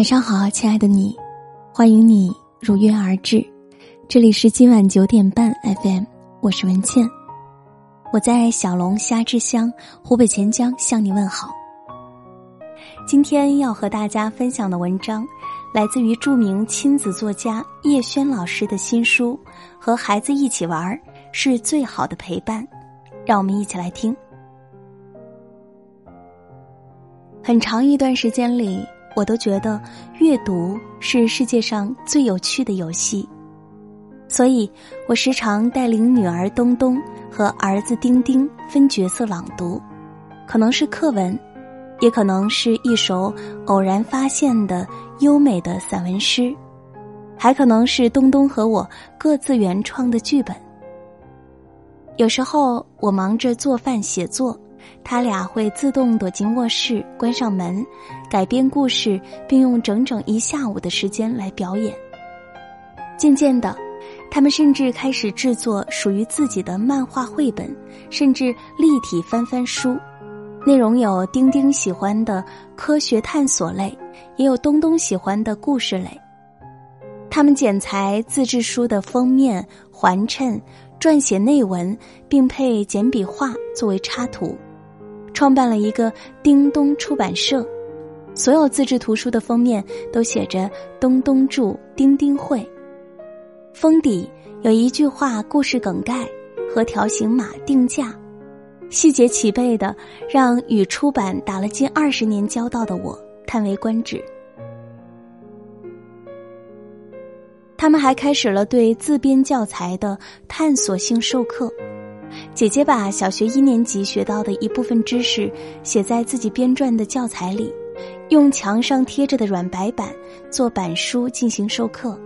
晚上好，亲爱的你，欢迎你如约而至。这里是今晚九点半 FM，我是文倩，我在小龙虾之乡湖北潜江向你问好。今天要和大家分享的文章，来自于著名亲子作家叶轩老师的新书《和孩子一起玩是最好的陪伴》，让我们一起来听。很长一段时间里，我都觉得阅读是世界上最有趣的游戏，所以我时常带领女儿东东和儿子丁丁分角色朗读，可能是课文，也可能是一首偶然发现的优美的散文诗，还可能是东东和我各自原创的剧本。有时候我忙着做饭写作。他俩会自动躲进卧室，关上门，改编故事，并用整整一下午的时间来表演。渐渐的，他们甚至开始制作属于自己的漫画绘本，甚至立体翻翻书，内容有丁丁喜欢的科学探索类，也有东东喜欢的故事类。他们剪裁自制书的封面、环衬、撰写内文，并配简笔画作为插图。创办了一个叮咚出版社，所有自制图书的封面都写着“东东著丁丁会”，封底有一句话故事梗概和条形码定价，细节齐备的让与出版打了近二十年交道的我叹为观止。他们还开始了对自编教材的探索性授课。姐姐把小学一年级学到的一部分知识写在自己编撰的教材里，用墙上贴着的软白板做板书进行授课，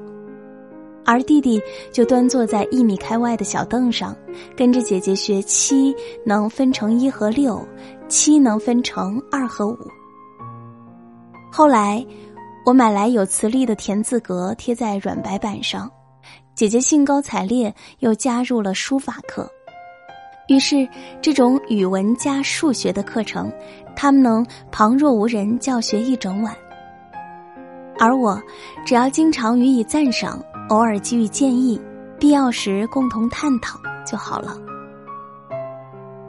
而弟弟就端坐在一米开外的小凳上，跟着姐姐学七能分成一和六，七能分成二和五。后来，我买来有磁力的田字格贴在软白板上，姐姐兴高采烈又加入了书法课。于是，这种语文加数学的课程，他们能旁若无人教学一整晚。而我，只要经常予以赞赏，偶尔给予建议，必要时共同探讨就好了。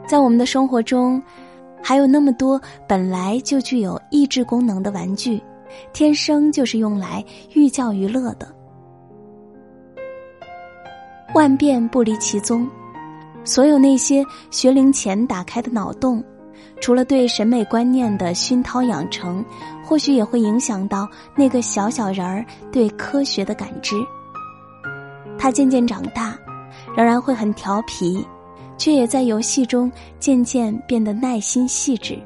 在我们的生活中，还有那么多本来就具有益智功能的玩具，天生就是用来寓教于乐的。万变不离其宗。所有那些学龄前打开的脑洞，除了对审美观念的熏陶养成，或许也会影响到那个小小人儿对科学的感知。他渐渐长大，仍然会很调皮，却也在游戏中渐渐变得耐心细致。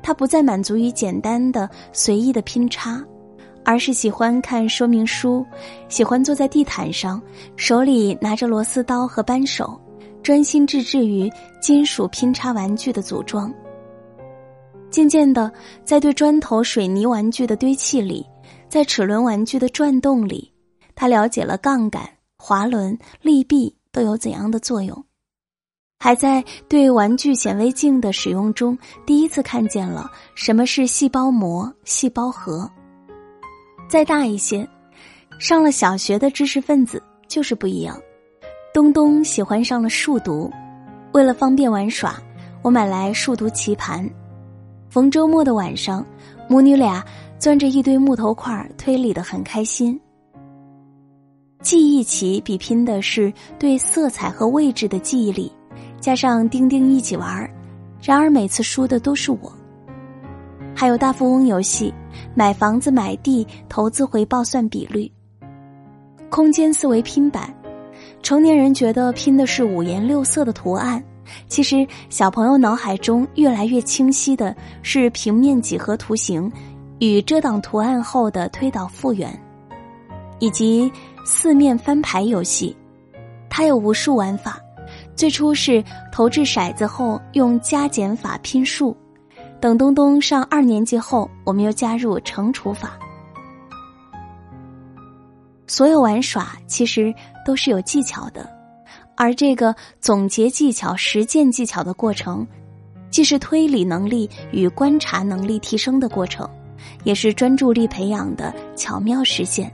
他不再满足于简单的随意的拼插，而是喜欢看说明书，喜欢坐在地毯上，手里拿着螺丝刀和扳手。专心致志于金属拼插玩具的组装。渐渐的，在对砖头、水泥玩具的堆砌里，在齿轮玩具的转动里，他了解了杠杆、滑轮、力臂都有怎样的作用，还在对玩具显微镜的使用中，第一次看见了什么是细胞膜、细胞核。再大一些，上了小学的知识分子就是不一样。东东喜欢上了数独，为了方便玩耍，我买来数独棋盘。逢周末的晚上，母女俩钻着一堆木头块推理的很开心。记忆棋比拼的是对色彩和位置的记忆力，加上丁丁一起玩儿然而每次输的都是我。还有大富翁游戏，买房子买地投资回报算比率。空间思维拼板。成年人觉得拼的是五颜六色的图案，其实小朋友脑海中越来越清晰的是平面几何图形与遮挡图案后的推导复原，以及四面翻牌游戏。它有无数玩法，最初是投掷骰子后用加减法拼数，等东东上二年级后，我们又加入乘除法。所有玩耍其实都是有技巧的，而这个总结技巧、实践技巧的过程，既是推理能力与观察能力提升的过程，也是专注力培养的巧妙实现。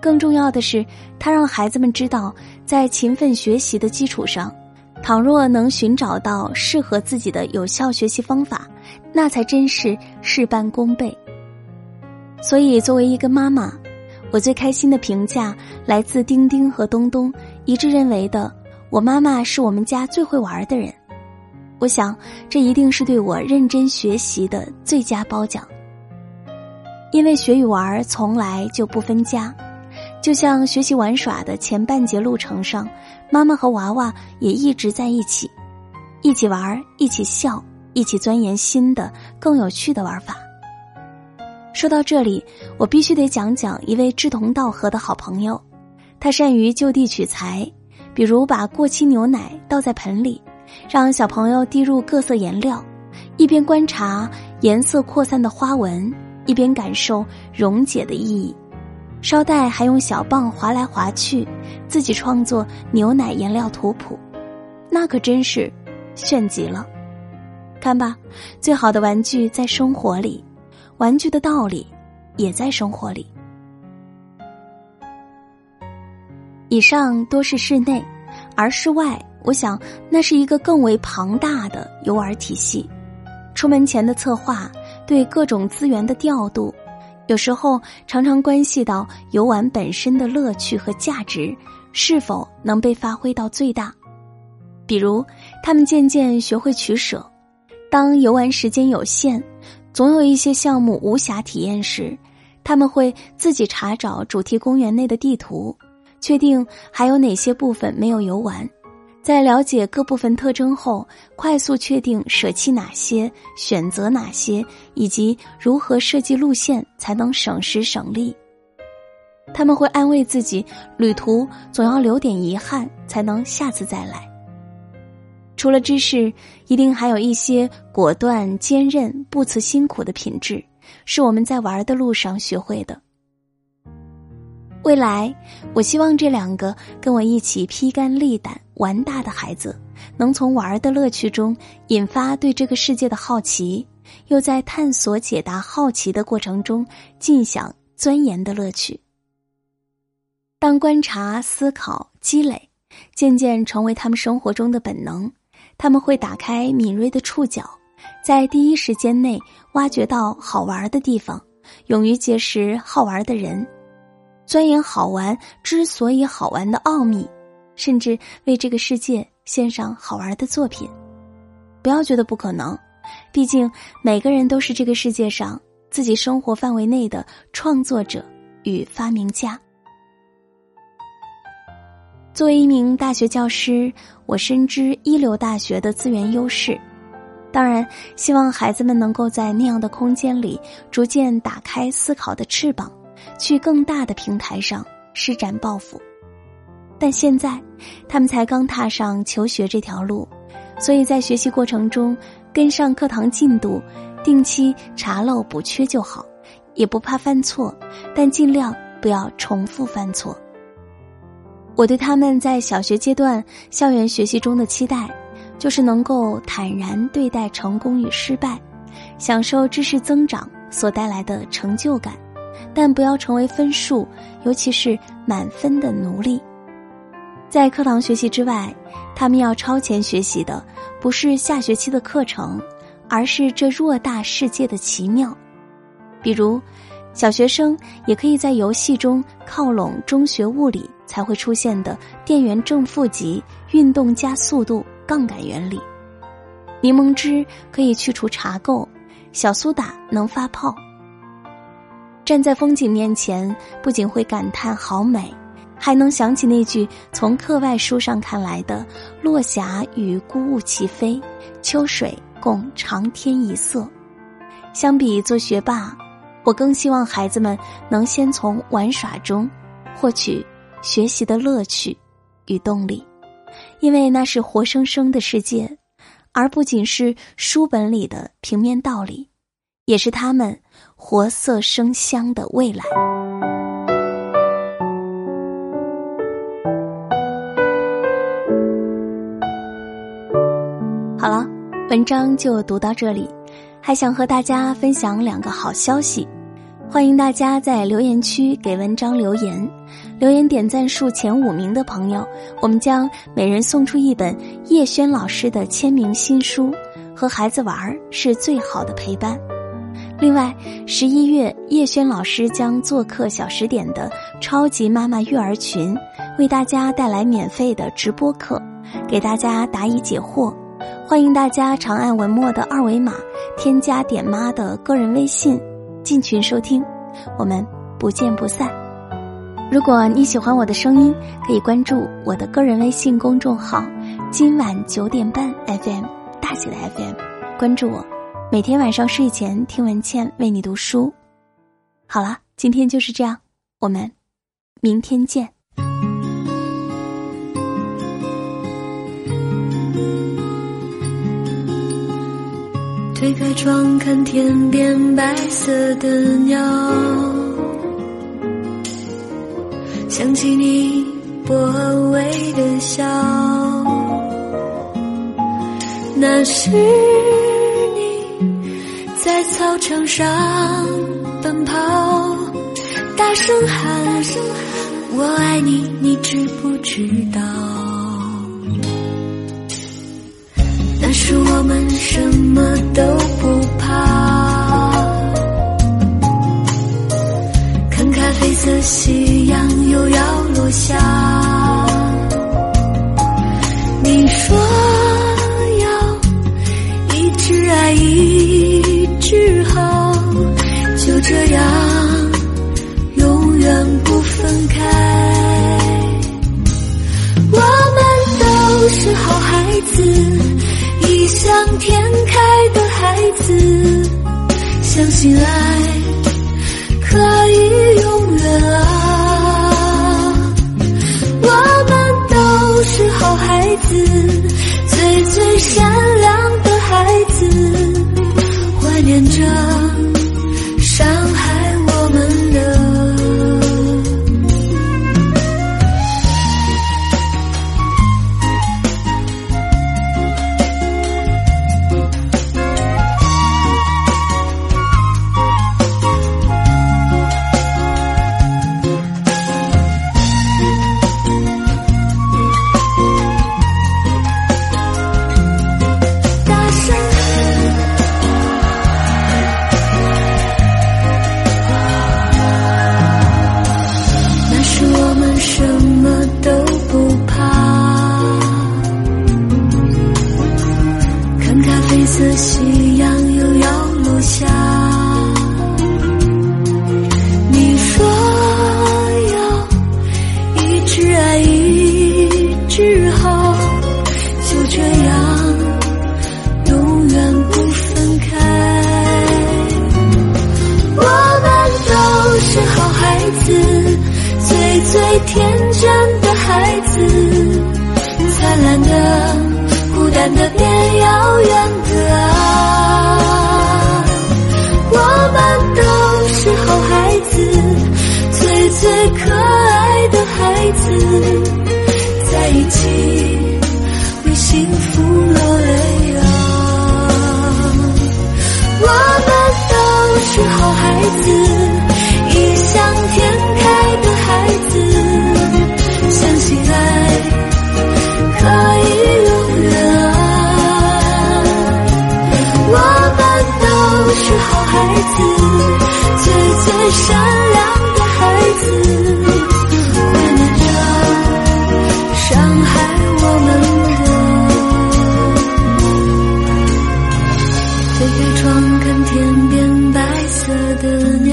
更重要的是，它让孩子们知道，在勤奋学习的基础上，倘若能寻找到适合自己的有效学习方法，那才真是事半功倍。所以，作为一个妈妈，我最开心的评价来自丁丁和东东一致认为的：我妈妈是我们家最会玩的人。我想，这一定是对我认真学习的最佳褒奖。因为学与玩从来就不分家。就像学习玩耍的前半节路程上，妈妈和娃娃也一直在一起，一起玩，一起笑，一起钻研新的、更有趣的玩法。说到这里，我必须得讲讲一位志同道合的好朋友，他善于就地取材，比如把过期牛奶倒在盆里，让小朋友滴入各色颜料，一边观察颜色扩散的花纹，一边感受溶解的意义。捎带还用小棒划来划去，自己创作牛奶颜料图谱，那可真是炫极了。看吧，最好的玩具在生活里，玩具的道理也在生活里。以上多是室内，而室外，我想那是一个更为庞大的游玩体系。出门前的策划，对各种资源的调度。有时候常常关系到游玩本身的乐趣和价值是否能被发挥到最大，比如他们渐渐学会取舍，当游玩时间有限，总有一些项目无暇体验时，他们会自己查找主题公园内的地图，确定还有哪些部分没有游玩。在了解各部分特征后，快速确定舍弃哪些、选择哪些，以及如何设计路线才能省时省力。他们会安慰自己，旅途总要留点遗憾，才能下次再来。除了知识，一定还有一些果断、坚韧、不辞辛苦的品质，是我们在玩的路上学会的。未来，我希望这两个跟我一起披肝沥胆玩大的孩子，能从玩的乐趣中引发对这个世界的好奇，又在探索解答好奇的过程中尽享钻研的乐趣。当观察、思考、积累渐渐成为他们生活中的本能，他们会打开敏锐的触角，在第一时间内挖掘到好玩的地方，勇于结识好玩的人。钻研好玩之所以好玩的奥秘，甚至为这个世界献上好玩的作品，不要觉得不可能，毕竟每个人都是这个世界上自己生活范围内的创作者与发明家。作为一名大学教师，我深知一流大学的资源优势，当然希望孩子们能够在那样的空间里逐渐打开思考的翅膀。去更大的平台上施展抱负，但现在他们才刚踏上求学这条路，所以在学习过程中跟上课堂进度，定期查漏补缺就好，也不怕犯错，但尽量不要重复犯错。我对他们在小学阶段校园学习中的期待，就是能够坦然对待成功与失败，享受知识增长所带来的成就感。但不要成为分数，尤其是满分的奴隶。在课堂学习之外，他们要超前学习的不是下学期的课程，而是这偌大世界的奇妙。比如，小学生也可以在游戏中靠拢中学物理才会出现的电源正负极、运动加速度、杠杆原理。柠檬汁可以去除茶垢，小苏打能发泡。站在风景面前，不仅会感叹好美，还能想起那句从课外书上看来的“落霞与孤鹜齐飞，秋水共长天一色”。相比做学霸，我更希望孩子们能先从玩耍中获取学习的乐趣与动力，因为那是活生生的世界，而不仅是书本里的平面道理，也是他们。活色生香的未来。好了，文章就读到这里。还想和大家分享两个好消息，欢迎大家在留言区给文章留言，留言点赞数前五名的朋友，我们将每人送出一本叶轩老师的签名新书。和孩子玩是最好的陪伴。另外，十一月叶轩老师将做客小十点的超级妈妈育儿群，为大家带来免费的直播课，给大家答疑解惑。欢迎大家长按文末的二维码，添加点妈的个人微信，进群收听。我们不见不散。如果你喜欢我的声音，可以关注我的个人微信公众号“今晚九点半 FM”，大写的 FM，关注我，每天晚上睡前听文倩为你读书。好了，今天就是这样，我们明天见。推开窗，看天边白色的鸟，想起你薄微的笑。那是你在操场上奔跑，大声喊“我爱你”，你知不知道？那是我们什么都我想。变得变遥远是好孩子，最最善良的孩子，怀念着伤害我们的。推开窗，看天边白色的鸟，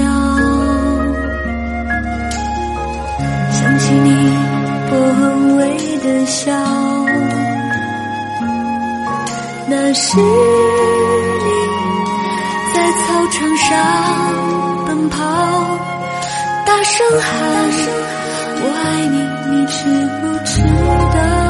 想起你。微微的笑，那是场上奔跑，大声喊“我爱你”，你知不知道？